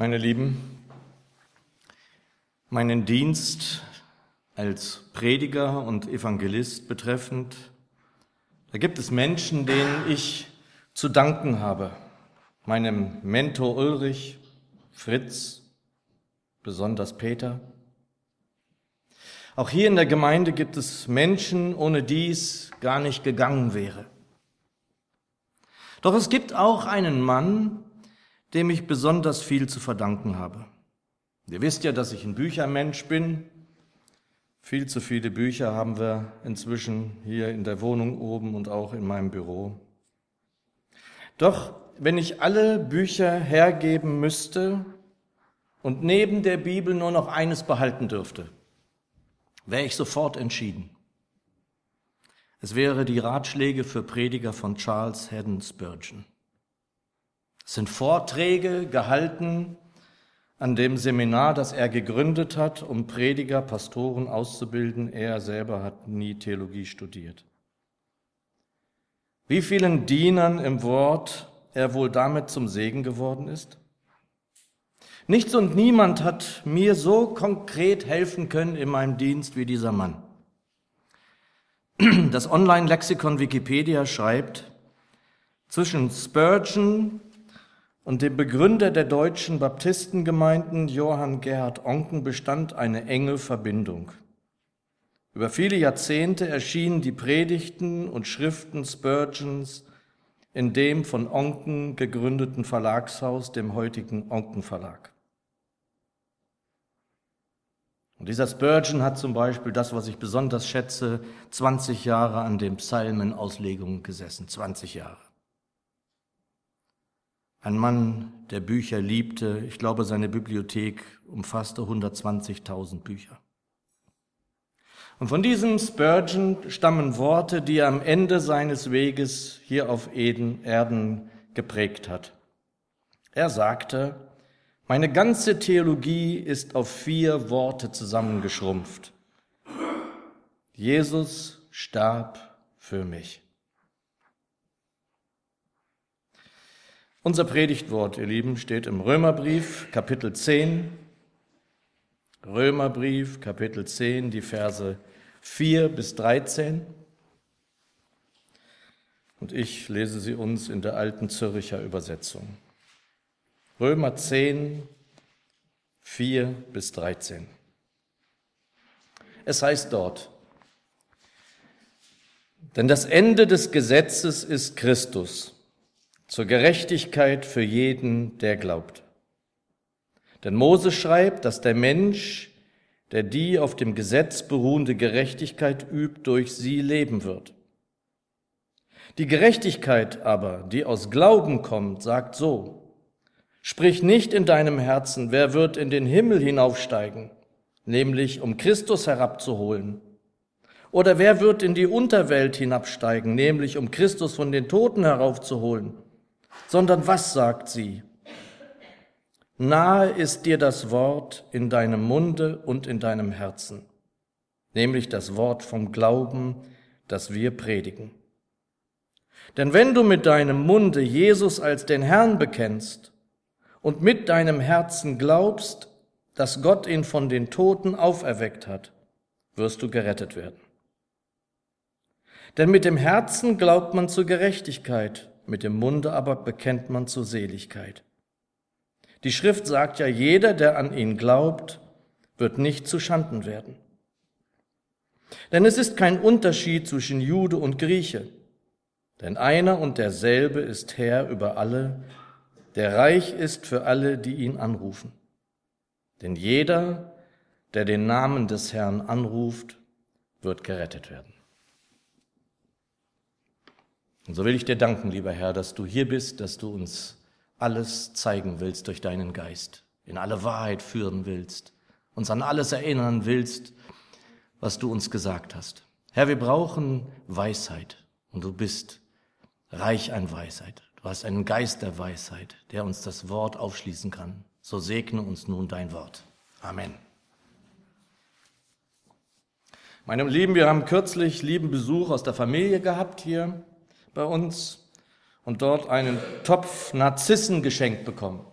Meine Lieben, meinen Dienst als Prediger und Evangelist betreffend, da gibt es Menschen, denen ich zu danken habe. Meinem Mentor Ulrich, Fritz, besonders Peter. Auch hier in der Gemeinde gibt es Menschen, ohne die es gar nicht gegangen wäre. Doch es gibt auch einen Mann, dem ich besonders viel zu verdanken habe. Ihr wisst ja, dass ich ein Büchermensch bin. Viel zu viele Bücher haben wir inzwischen hier in der Wohnung oben und auch in meinem Büro. Doch wenn ich alle Bücher hergeben müsste und neben der Bibel nur noch eines behalten dürfte, wäre ich sofort entschieden. Es wäre die Ratschläge für Prediger von Charles Haddon Spurgeon. Es sind Vorträge gehalten an dem Seminar, das er gegründet hat, um Prediger, Pastoren auszubilden. Er selber hat nie Theologie studiert. Wie vielen Dienern im Wort er wohl damit zum Segen geworden ist? Nichts und niemand hat mir so konkret helfen können in meinem Dienst wie dieser Mann. Das Online-Lexikon Wikipedia schreibt, zwischen Spurgeon und dem Begründer der deutschen Baptistengemeinden Johann Gerhard Onken bestand eine enge Verbindung. Über viele Jahrzehnte erschienen die Predigten und Schriften Spurgeons in dem von Onken gegründeten Verlagshaus, dem heutigen Onken Verlag. Und dieser Spurgeon hat zum Beispiel das, was ich besonders schätze, 20 Jahre an den Psalmenauslegungen gesessen, 20 Jahre. Ein Mann, der Bücher liebte. Ich glaube, seine Bibliothek umfasste 120.000 Bücher. Und von diesem Spurgeon stammen Worte, die er am Ende seines Weges hier auf Eden, Erden geprägt hat. Er sagte, meine ganze Theologie ist auf vier Worte zusammengeschrumpft. Jesus starb für mich. Unser Predigtwort, ihr Lieben, steht im Römerbrief, Kapitel 10. Römerbrief, Kapitel 10, die Verse 4 bis 13. Und ich lese sie uns in der alten Zürcher Übersetzung. Römer 10, 4 bis 13. Es heißt dort, denn das Ende des Gesetzes ist Christus zur Gerechtigkeit für jeden, der glaubt. Denn Mose schreibt, dass der Mensch, der die auf dem Gesetz beruhende Gerechtigkeit übt, durch sie leben wird. Die Gerechtigkeit aber, die aus Glauben kommt, sagt so, Sprich nicht in deinem Herzen, wer wird in den Himmel hinaufsteigen, nämlich um Christus herabzuholen. Oder wer wird in die Unterwelt hinabsteigen, nämlich um Christus von den Toten heraufzuholen sondern was sagt sie? Nahe ist dir das Wort in deinem Munde und in deinem Herzen, nämlich das Wort vom Glauben, das wir predigen. Denn wenn du mit deinem Munde Jesus als den Herrn bekennst und mit deinem Herzen glaubst, dass Gott ihn von den Toten auferweckt hat, wirst du gerettet werden. Denn mit dem Herzen glaubt man zur Gerechtigkeit mit dem Munde aber bekennt man zur Seligkeit. Die Schrift sagt ja, jeder, der an ihn glaubt, wird nicht zu Schanden werden. Denn es ist kein Unterschied zwischen Jude und Grieche, denn einer und derselbe ist Herr über alle, der reich ist für alle, die ihn anrufen. Denn jeder, der den Namen des Herrn anruft, wird gerettet werden. Und so will ich dir danken, lieber Herr, dass du hier bist, dass du uns alles zeigen willst durch deinen Geist, in alle Wahrheit führen willst, uns an alles erinnern willst, was du uns gesagt hast. Herr, wir brauchen Weisheit und du bist reich an Weisheit. Du hast einen Geist der Weisheit, der uns das Wort aufschließen kann. So segne uns nun dein Wort. Amen. Meine Lieben, wir haben kürzlich lieben Besuch aus der Familie gehabt hier bei uns und dort einen Topf Narzissen geschenkt bekommen.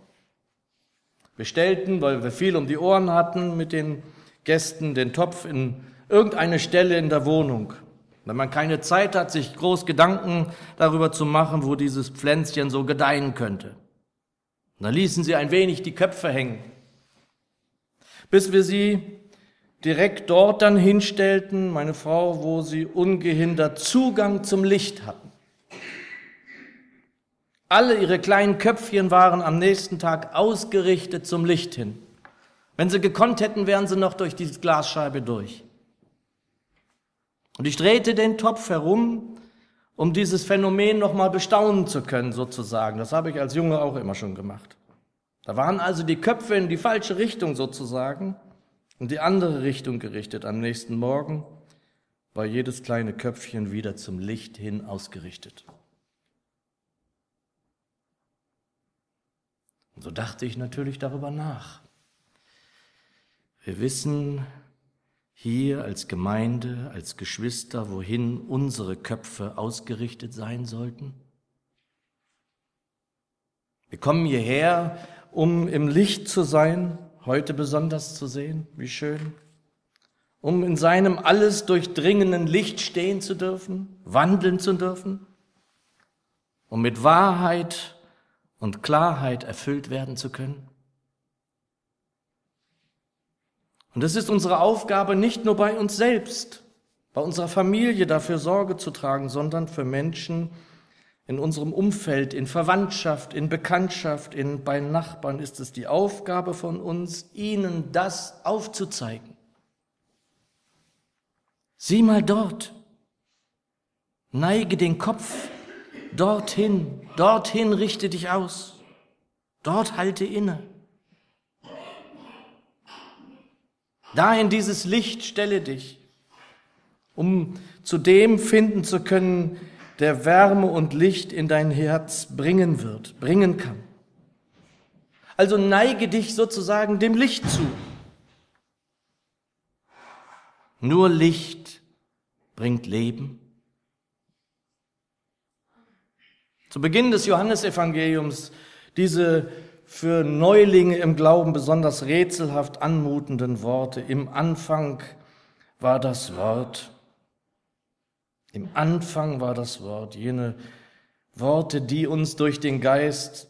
Wir stellten, weil wir viel um die Ohren hatten mit den Gästen, den Topf in irgendeine Stelle in der Wohnung. Wenn man keine Zeit hat, sich groß Gedanken darüber zu machen, wo dieses Pflänzchen so gedeihen könnte. dann ließen sie ein wenig die Köpfe hängen, bis wir sie direkt dort dann hinstellten, meine Frau, wo sie ungehindert Zugang zum Licht hatten. Alle ihre kleinen Köpfchen waren am nächsten Tag ausgerichtet zum Licht hin. Wenn sie gekonnt hätten, wären sie noch durch die Glasscheibe durch. Und ich drehte den Topf herum, um dieses Phänomen nochmal bestaunen zu können, sozusagen. Das habe ich als Junge auch immer schon gemacht. Da waren also die Köpfe in die falsche Richtung sozusagen und die andere Richtung gerichtet. Am nächsten Morgen war jedes kleine Köpfchen wieder zum Licht hin ausgerichtet. So dachte ich natürlich darüber nach. Wir wissen hier als Gemeinde, als Geschwister, wohin unsere Köpfe ausgerichtet sein sollten. Wir kommen hierher, um im Licht zu sein, heute besonders zu sehen, wie schön, um in seinem alles durchdringenden Licht stehen zu dürfen, wandeln zu dürfen, um mit Wahrheit und Klarheit erfüllt werden zu können. Und es ist unsere Aufgabe, nicht nur bei uns selbst, bei unserer Familie dafür Sorge zu tragen, sondern für Menschen in unserem Umfeld, in Verwandtschaft, in Bekanntschaft, in, bei Nachbarn ist es die Aufgabe von uns, ihnen das aufzuzeigen. Sieh mal dort, neige den Kopf dorthin, dorthin richte dich aus, dort halte inne. Da in dieses Licht stelle dich, um zu dem finden zu können, der Wärme und Licht in dein Herz bringen wird, bringen kann. Also neige dich sozusagen dem Licht zu. Nur Licht bringt Leben. Zu Beginn des Johannesevangeliums diese für Neulinge im Glauben besonders rätselhaft anmutenden Worte. Im Anfang war das Wort. Im Anfang war das Wort. Jene Worte, die uns durch den Geist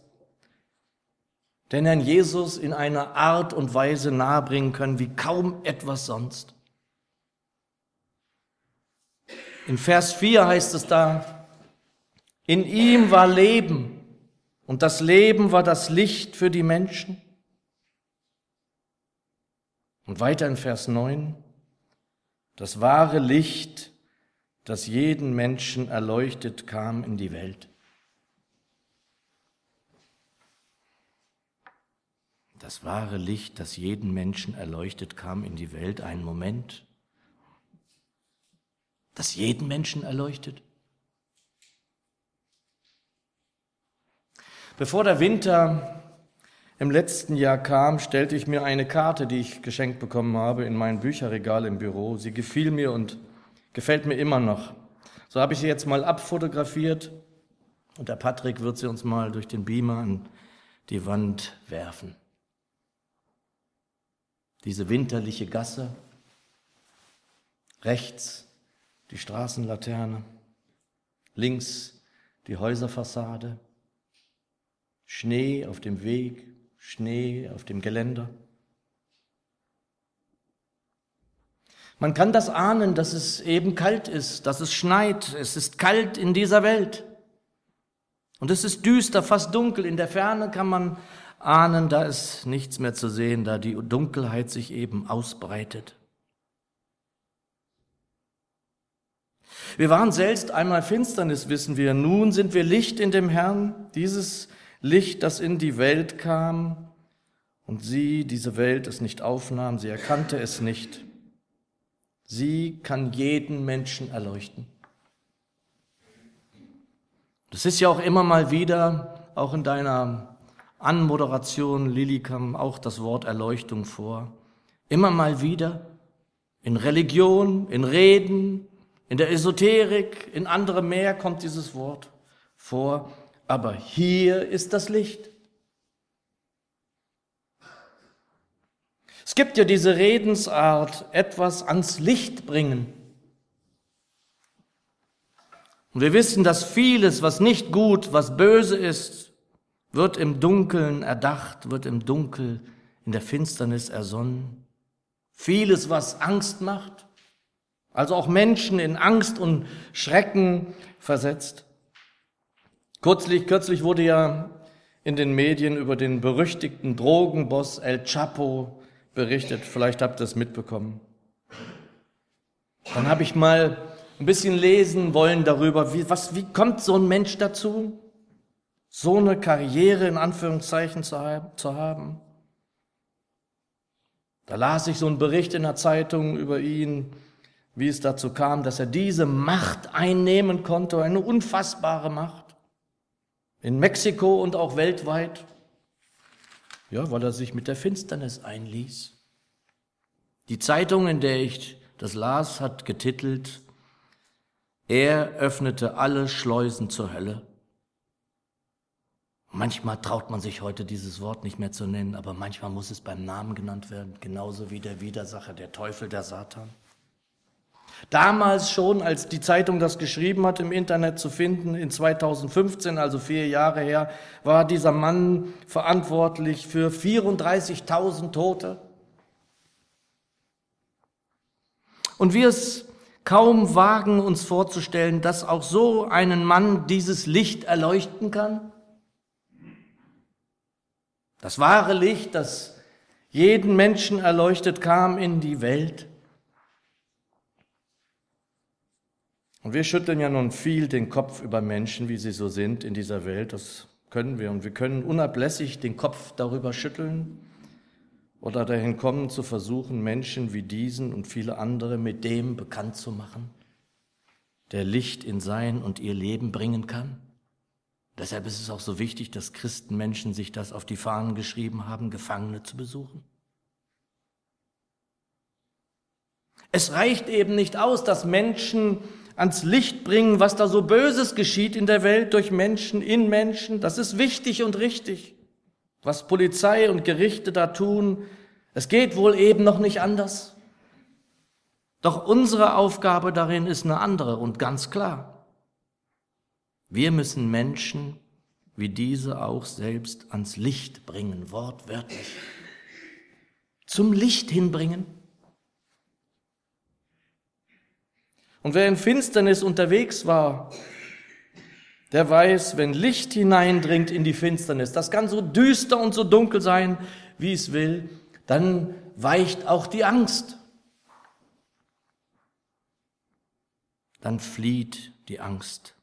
den Herrn Jesus in einer Art und Weise nahebringen können, wie kaum etwas sonst. In Vers 4 heißt es da, in ihm war Leben und das Leben war das Licht für die Menschen. Und weiter in Vers 9, das wahre Licht, das jeden Menschen erleuchtet, kam in die Welt. Das wahre Licht, das jeden Menschen erleuchtet, kam in die Welt. Einen Moment. Das jeden Menschen erleuchtet. Bevor der Winter im letzten Jahr kam, stellte ich mir eine Karte, die ich geschenkt bekommen habe, in mein Bücherregal im Büro. Sie gefiel mir und gefällt mir immer noch. So habe ich sie jetzt mal abfotografiert und der Patrick wird sie uns mal durch den Beamer an die Wand werfen. Diese winterliche Gasse, rechts die Straßenlaterne, links die Häuserfassade, Schnee auf dem Weg, Schnee auf dem Geländer. Man kann das ahnen, dass es eben kalt ist, dass es schneit. Es ist kalt in dieser Welt. Und es ist düster, fast dunkel. In der Ferne kann man ahnen, da ist nichts mehr zu sehen, da die Dunkelheit sich eben ausbreitet. Wir waren selbst einmal Finsternis, wissen wir. Nun sind wir Licht in dem Herrn. Dieses Licht, das in die Welt kam und sie, diese Welt, es nicht aufnahm, sie erkannte es nicht. Sie kann jeden Menschen erleuchten. Das ist ja auch immer mal wieder, auch in deiner Anmoderation, Lili, kam auch das Wort Erleuchtung vor. Immer mal wieder in Religion, in Reden, in der Esoterik, in anderem mehr kommt dieses Wort vor aber hier ist das Licht. Es gibt ja diese Redensart, etwas ans Licht bringen. Und wir wissen, dass vieles, was nicht gut, was böse ist, wird im Dunkeln erdacht, wird im Dunkel, in der Finsternis ersonnen. Vieles, was Angst macht, also auch Menschen in Angst und Schrecken versetzt. Kürzlich, kürzlich wurde ja in den Medien über den berüchtigten Drogenboss El Chapo berichtet. Vielleicht habt ihr es mitbekommen. Dann habe ich mal ein bisschen lesen wollen darüber, wie, was, wie kommt so ein Mensch dazu, so eine Karriere in Anführungszeichen zu haben. Da las ich so einen Bericht in der Zeitung über ihn, wie es dazu kam, dass er diese Macht einnehmen konnte, eine unfassbare Macht in Mexiko und auch weltweit. Ja, weil er sich mit der Finsternis einließ. Die Zeitung, in der ich das las, hat getitelt, er öffnete alle Schleusen zur Hölle. Manchmal traut man sich heute dieses Wort nicht mehr zu nennen, aber manchmal muss es beim Namen genannt werden, genauso wie der Widersacher, der Teufel, der Satan. Damals schon, als die Zeitung das geschrieben hat, im Internet zu finden, in 2015, also vier Jahre her, war dieser Mann verantwortlich für 34.000 Tote. Und wir es kaum wagen, uns vorzustellen, dass auch so einen Mann dieses Licht erleuchten kann. Das wahre Licht, das jeden Menschen erleuchtet, kam in die Welt. Und wir schütteln ja nun viel den Kopf über Menschen, wie sie so sind in dieser Welt. Das können wir. Und wir können unablässig den Kopf darüber schütteln oder dahin kommen zu versuchen, Menschen wie diesen und viele andere mit dem bekannt zu machen, der Licht in sein und ihr Leben bringen kann. Deshalb ist es auch so wichtig, dass Christenmenschen sich das auf die Fahnen geschrieben haben, Gefangene zu besuchen. Es reicht eben nicht aus, dass Menschen ans Licht bringen, was da so Böses geschieht in der Welt durch Menschen, in Menschen. Das ist wichtig und richtig. Was Polizei und Gerichte da tun, es geht wohl eben noch nicht anders. Doch unsere Aufgabe darin ist eine andere und ganz klar. Wir müssen Menschen wie diese auch selbst ans Licht bringen, wortwörtlich. Zum Licht hinbringen. Und wer in Finsternis unterwegs war, der weiß, wenn Licht hineindringt in die Finsternis, das kann so düster und so dunkel sein, wie es will, dann weicht auch die Angst. Dann flieht die Angst.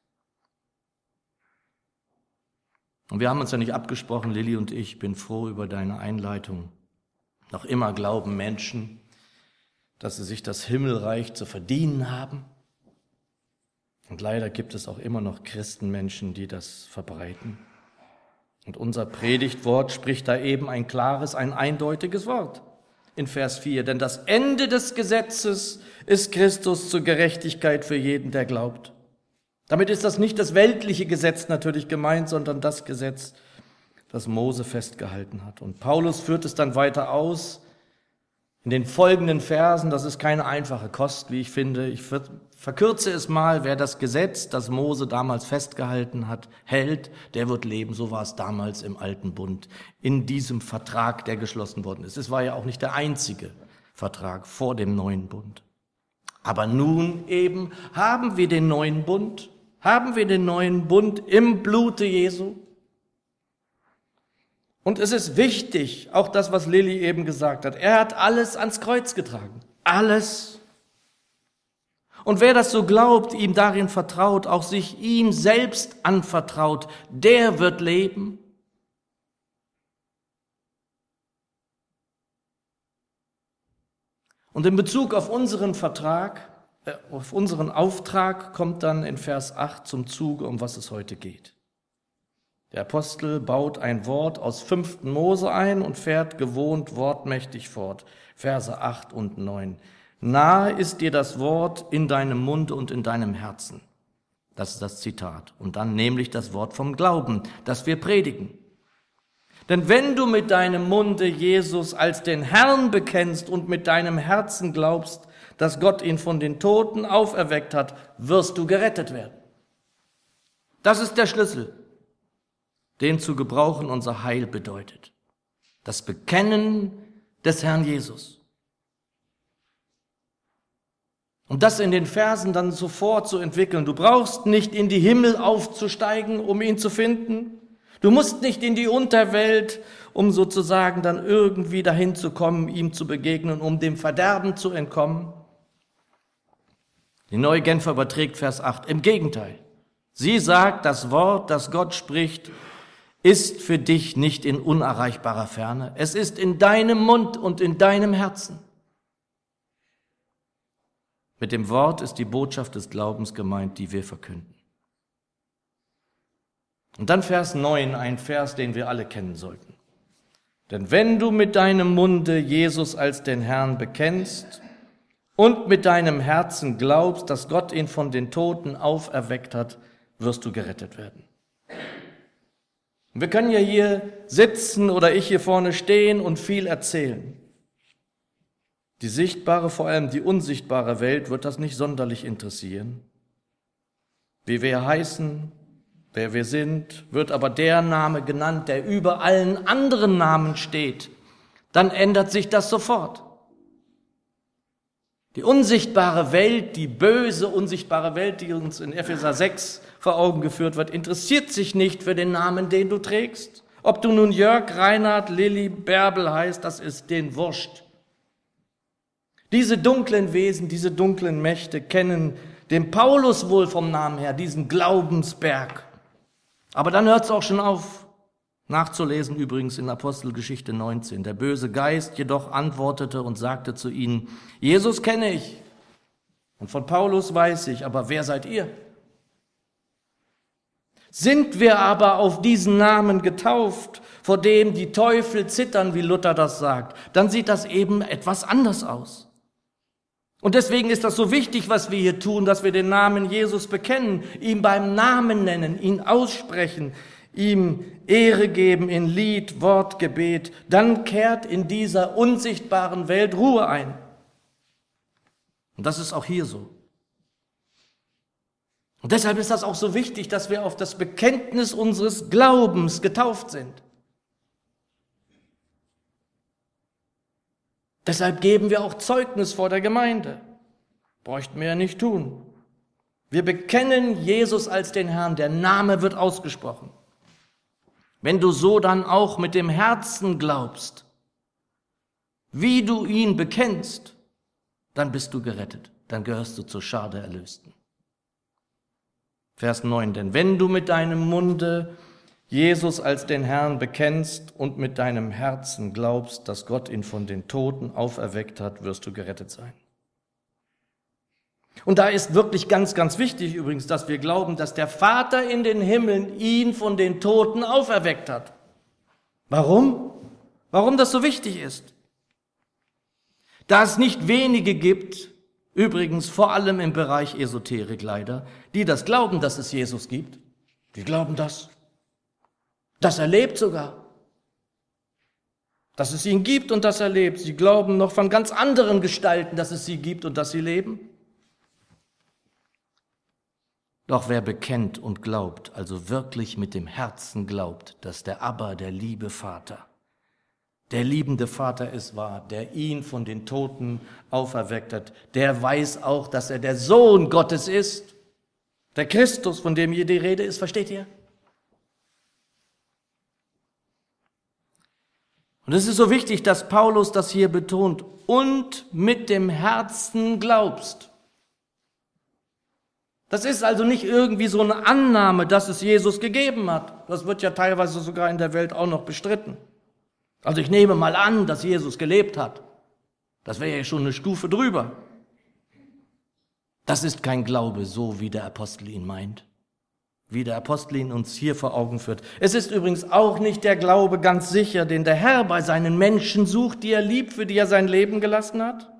Und wir haben uns ja nicht abgesprochen, Lilly und ich, bin froh über deine Einleitung. Noch immer glauben Menschen, dass sie sich das Himmelreich zu verdienen haben. Und leider gibt es auch immer noch Christenmenschen, die das verbreiten. Und unser Predigtwort spricht da eben ein klares, ein eindeutiges Wort in Vers 4. Denn das Ende des Gesetzes ist Christus zur Gerechtigkeit für jeden, der glaubt. Damit ist das nicht das weltliche Gesetz natürlich gemeint, sondern das Gesetz, das Mose festgehalten hat. Und Paulus führt es dann weiter aus in den folgenden Versen, das ist keine einfache Kost, wie ich finde. Ich verkürze es mal, wer das Gesetz, das Mose damals festgehalten hat, hält, der wird leben. So war es damals im alten Bund, in diesem Vertrag, der geschlossen worden ist. Es war ja auch nicht der einzige Vertrag vor dem neuen Bund. Aber nun eben haben wir den neuen Bund, haben wir den neuen Bund im Blute Jesu. Und es ist wichtig, auch das, was Lilly eben gesagt hat. Er hat alles ans Kreuz getragen. Alles. Und wer das so glaubt, ihm darin vertraut, auch sich ihm selbst anvertraut, der wird leben. Und in Bezug auf unseren Vertrag, äh, auf unseren Auftrag kommt dann in Vers 8 zum Zuge, um was es heute geht. Der Apostel baut ein Wort aus 5. Mose ein und fährt gewohnt wortmächtig fort. Verse 8 und 9. Nahe ist dir das Wort in deinem Mund und in deinem Herzen. Das ist das Zitat. Und dann nämlich das Wort vom Glauben, das wir predigen. Denn wenn du mit deinem Munde Jesus als den Herrn bekennst und mit deinem Herzen glaubst, dass Gott ihn von den Toten auferweckt hat, wirst du gerettet werden. Das ist der Schlüssel, den zu gebrauchen unser Heil bedeutet. Das Bekennen des Herrn Jesus. Und das in den Versen dann sofort zu entwickeln. Du brauchst nicht in die Himmel aufzusteigen, um ihn zu finden. Du musst nicht in die Unterwelt, um sozusagen dann irgendwie dahin zu kommen, ihm zu begegnen, um dem Verderben zu entkommen. Die neue Genfer überträgt Vers 8. Im Gegenteil. Sie sagt, das Wort, das Gott spricht, ist für dich nicht in unerreichbarer Ferne. Es ist in deinem Mund und in deinem Herzen. Mit dem Wort ist die Botschaft des Glaubens gemeint, die wir verkünden. Und dann Vers 9, ein Vers, den wir alle kennen sollten. Denn wenn du mit deinem Munde Jesus als den Herrn bekennst und mit deinem Herzen glaubst, dass Gott ihn von den Toten auferweckt hat, wirst du gerettet werden. Wir können ja hier sitzen oder ich hier vorne stehen und viel erzählen. Die sichtbare, vor allem die unsichtbare Welt wird das nicht sonderlich interessieren. Wie wir heißen, wer wir sind, wird aber der Name genannt, der über allen anderen Namen steht. Dann ändert sich das sofort. Die unsichtbare Welt, die böse, unsichtbare Welt, die uns in Epheser 6 vor Augen geführt wird, interessiert sich nicht für den Namen, den du trägst. Ob du nun Jörg, Reinhard, Lilly, Bärbel heißt, das ist den wurscht. Diese dunklen Wesen, diese dunklen Mächte kennen den Paulus wohl vom Namen her, diesen Glaubensberg. Aber dann hört es auch schon auf. Nachzulesen übrigens in Apostelgeschichte 19. Der böse Geist jedoch antwortete und sagte zu ihnen, Jesus kenne ich und von Paulus weiß ich, aber wer seid ihr? Sind wir aber auf diesen Namen getauft, vor dem die Teufel zittern, wie Luther das sagt, dann sieht das eben etwas anders aus. Und deswegen ist das so wichtig, was wir hier tun, dass wir den Namen Jesus bekennen, ihn beim Namen nennen, ihn aussprechen, ihm Ehre geben in Lied, Wort, Gebet. Dann kehrt in dieser unsichtbaren Welt Ruhe ein. Und das ist auch hier so. Und deshalb ist das auch so wichtig, dass wir auf das Bekenntnis unseres Glaubens getauft sind. Deshalb geben wir auch Zeugnis vor der Gemeinde. Bräuchten wir ja nicht tun. Wir bekennen Jesus als den Herrn. Der Name wird ausgesprochen. Wenn du so dann auch mit dem Herzen glaubst, wie du ihn bekennst, dann bist du gerettet. Dann gehörst du zur Schar der Erlösten. Vers 9, denn wenn du mit deinem Munde Jesus als den Herrn bekennst und mit deinem Herzen glaubst, dass Gott ihn von den Toten auferweckt hat, wirst du gerettet sein. Und da ist wirklich ganz, ganz wichtig übrigens, dass wir glauben, dass der Vater in den Himmeln ihn von den Toten auferweckt hat. Warum? Warum das so wichtig ist? Da es nicht wenige gibt, Übrigens vor allem im Bereich Esoterik leider, die das glauben, dass es Jesus gibt. Die glauben das. Das erlebt sogar. Dass es ihn gibt und das erlebt. Sie glauben noch von ganz anderen Gestalten, dass es sie gibt und dass sie leben. Doch wer bekennt und glaubt, also wirklich mit dem Herzen glaubt, dass der Abba, der liebe Vater, der liebende Vater es war, der ihn von den Toten auferweckt hat, der weiß auch, dass er der Sohn Gottes ist, der Christus, von dem hier die Rede ist, versteht ihr? Und es ist so wichtig, dass Paulus das hier betont und mit dem Herzen glaubst. Das ist also nicht irgendwie so eine Annahme, dass es Jesus gegeben hat. Das wird ja teilweise sogar in der Welt auch noch bestritten. Also ich nehme mal an, dass Jesus gelebt hat. Das wäre ja schon eine Stufe drüber. Das ist kein Glaube, so wie der Apostel ihn meint, wie der Apostel ihn uns hier vor Augen führt. Es ist übrigens auch nicht der Glaube ganz sicher, den der Herr bei seinen Menschen sucht, die er liebt, für die er sein Leben gelassen hat.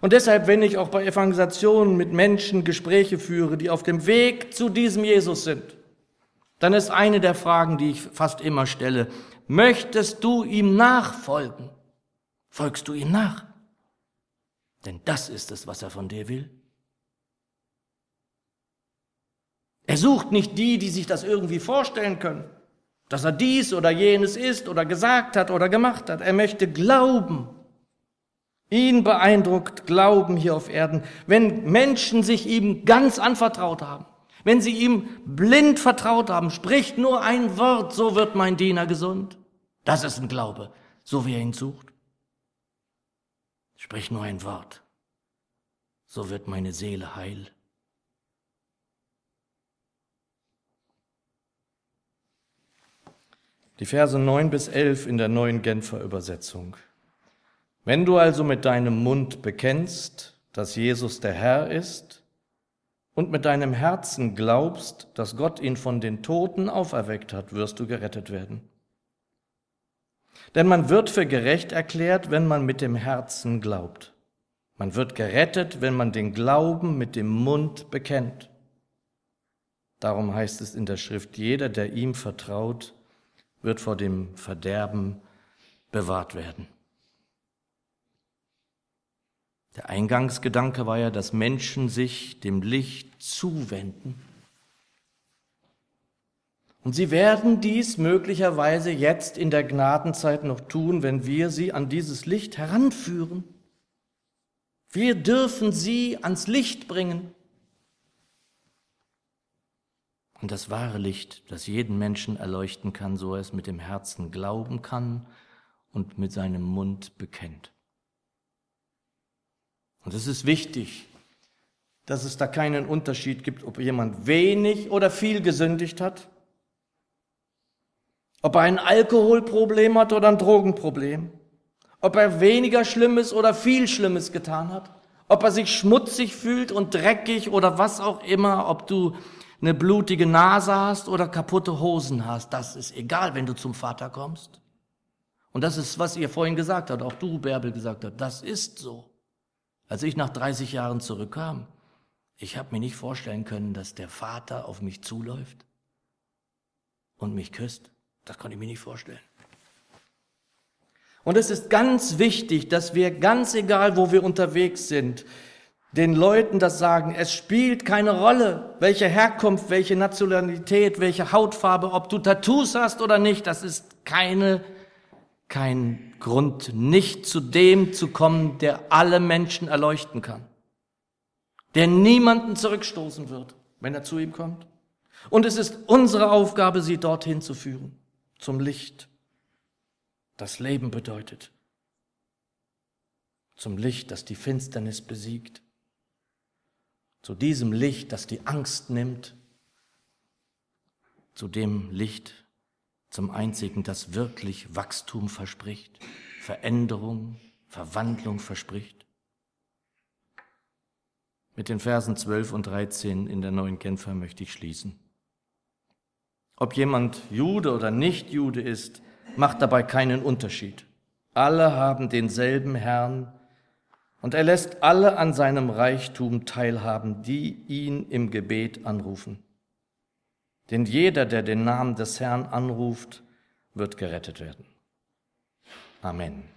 Und deshalb, wenn ich auch bei Evangelisationen mit Menschen Gespräche führe, die auf dem Weg zu diesem Jesus sind, dann ist eine der Fragen, die ich fast immer stelle, möchtest du ihm nachfolgen? Folgst du ihm nach? Denn das ist es, was er von dir will. Er sucht nicht die, die sich das irgendwie vorstellen können, dass er dies oder jenes ist oder gesagt hat oder gemacht hat. Er möchte glauben. Ihn beeindruckt Glauben hier auf Erden, wenn Menschen sich ihm ganz anvertraut haben, wenn sie ihm blind vertraut haben, spricht nur ein Wort, so wird mein Diener gesund. Das ist ein Glaube, so wie er ihn sucht. Sprich nur ein Wort, so wird meine Seele heil. Die Verse 9 bis 11 in der neuen Genfer Übersetzung. Wenn du also mit deinem Mund bekennst, dass Jesus der Herr ist, und mit deinem Herzen glaubst, dass Gott ihn von den Toten auferweckt hat, wirst du gerettet werden. Denn man wird für gerecht erklärt, wenn man mit dem Herzen glaubt. Man wird gerettet, wenn man den Glauben mit dem Mund bekennt. Darum heißt es in der Schrift, jeder, der ihm vertraut, wird vor dem Verderben bewahrt werden. Der Eingangsgedanke war ja, dass Menschen sich dem Licht zuwenden. Und sie werden dies möglicherweise jetzt in der Gnadenzeit noch tun, wenn wir sie an dieses Licht heranführen. Wir dürfen sie ans Licht bringen. Und das wahre Licht, das jeden Menschen erleuchten kann, so er es mit dem Herzen glauben kann und mit seinem Mund bekennt. Und es ist wichtig, dass es da keinen Unterschied gibt, ob jemand wenig oder viel gesündigt hat, ob er ein Alkoholproblem hat oder ein Drogenproblem, ob er weniger Schlimmes oder viel Schlimmes getan hat, ob er sich schmutzig fühlt und dreckig oder was auch immer, ob du eine blutige Nase hast oder kaputte Hosen hast, das ist egal, wenn du zum Vater kommst. Und das ist, was ihr vorhin gesagt habt, auch du, Bärbel, gesagt habt, das ist so. Als ich nach 30 Jahren zurückkam, ich habe mir nicht vorstellen können, dass der Vater auf mich zuläuft und mich küsst. Das konnte ich mir nicht vorstellen. Und es ist ganz wichtig, dass wir ganz egal, wo wir unterwegs sind, den Leuten das sagen, es spielt keine Rolle, welche Herkunft, welche Nationalität, welche Hautfarbe, ob du Tattoos hast oder nicht, das ist keine, kein Grund, nicht zu dem zu kommen, der alle Menschen erleuchten kann, der niemanden zurückstoßen wird, wenn er zu ihm kommt. Und es ist unsere Aufgabe, sie dorthin zu führen, zum Licht, das Leben bedeutet, zum Licht, das die Finsternis besiegt, zu diesem Licht, das die Angst nimmt, zu dem Licht, zum einzigen, das wirklich Wachstum verspricht, Veränderung, Verwandlung verspricht. Mit den Versen 12 und 13 in der neuen Genfer möchte ich schließen. Ob jemand Jude oder nicht Jude ist, macht dabei keinen Unterschied. Alle haben denselben Herrn und er lässt alle an seinem Reichtum teilhaben, die ihn im Gebet anrufen. Denn jeder, der den Namen des Herrn anruft, wird gerettet werden. Amen.